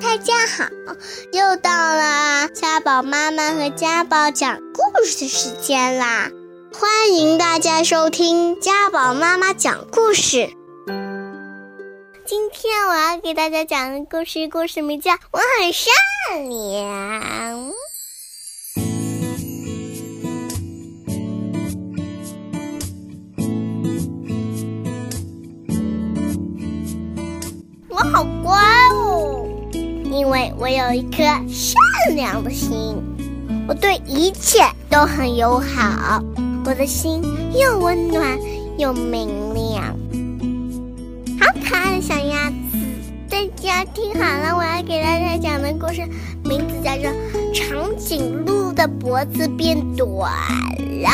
大家好，又到了家宝妈妈和家宝讲故事的时间啦！欢迎大家收听家宝妈妈讲故事。今天我要给大家讲的故事，故事名叫《我很善良》。我好乖，为我有一颗善良的心，我对一切都很友好，我的心又温暖又明亮。好可爱的小鸭子，大家听好了，我要给大家讲的故事名字叫做《长颈鹿的脖子变短了》。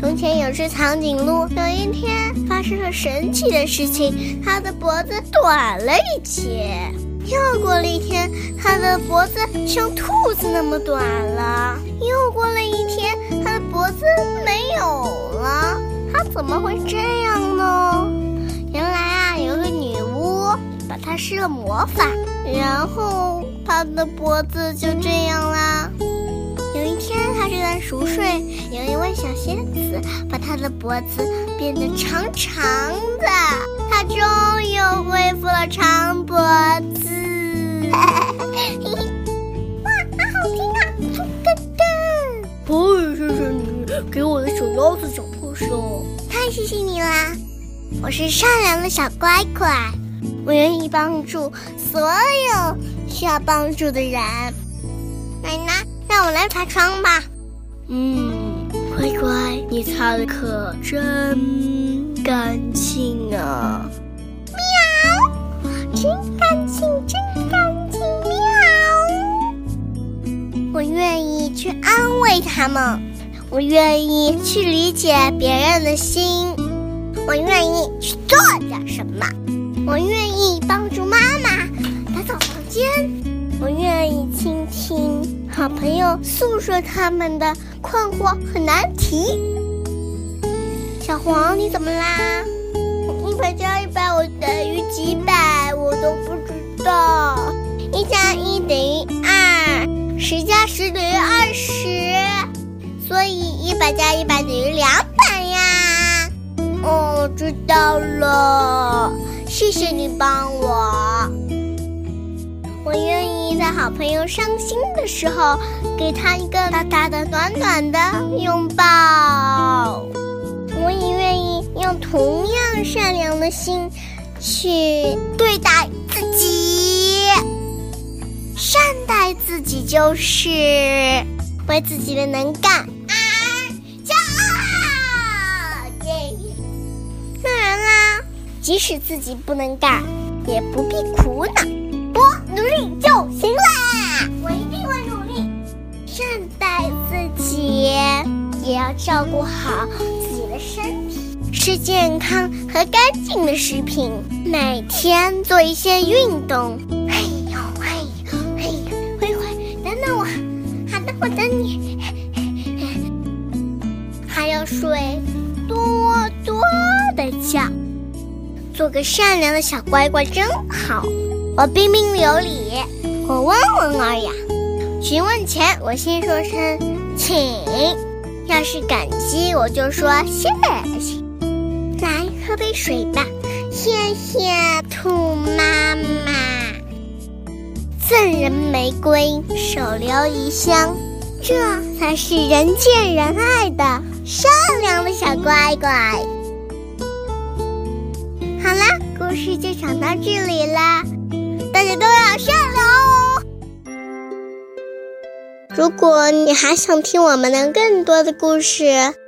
从前有只长颈鹿，有一天发生了神奇的事情，它的脖子短了一截。又过了一天，它的脖子像兔子那么短了。又过了一天，它的脖子没有了。它怎么会这样呢？原来啊，有个女巫把它施了魔法，然后它的脖子就这样啦。有一天，他正在熟睡，有一位小仙子把他的脖子变得长长的，他终于恢复了长脖子。哇，好好听啊！噔噔，不谢谢你给我的小鸭子讲故事哦，太谢谢你啦！我是善良的小乖乖，我愿意帮助所有需要帮助的人。奶奶。让我来爬窗吧。嗯，乖乖，你擦的可真干净啊！喵，真干净，真干净！喵，我愿意去安慰他们，我愿意去理解别人的心，我愿意去做点什么，我愿意帮助妈妈打扫房间，我愿意倾听。好朋友诉说他们的困惑和难题。小黄，你怎么啦？一百加一百，我等于几百？我都不知道。一加一等于二，十加十等于二十，所以一百加一百等于两百呀。哦，知道了，谢谢你帮我。我愿意在好朋友伤心的时候，给他一个大大的、暖暖的拥抱。我也愿意用同样善良的心去对待自己，善待自己就是为自己的能干而骄傲。当然啦，即使自己不能干，也不必苦恼。努力就行了，我一定会努力。善待自己，也要照顾好，吃健康和干净的食品，每天做一些运动。嘿呦嘿呦嘿呦，灰灰，等等我。好的，我等你。还要睡多多的觉，做个善良的小乖乖真好。我彬彬有礼，我温文尔雅。询问前，我先说声请；要是感激，我就说谢谢。来喝杯水吧，谢谢兔妈妈。赠人玫瑰，手留余香，这才是人见人爱的善良的小乖乖。好啦，故事就讲到这里啦。大家都要善良哦！如果你还想听我们的更多的故事，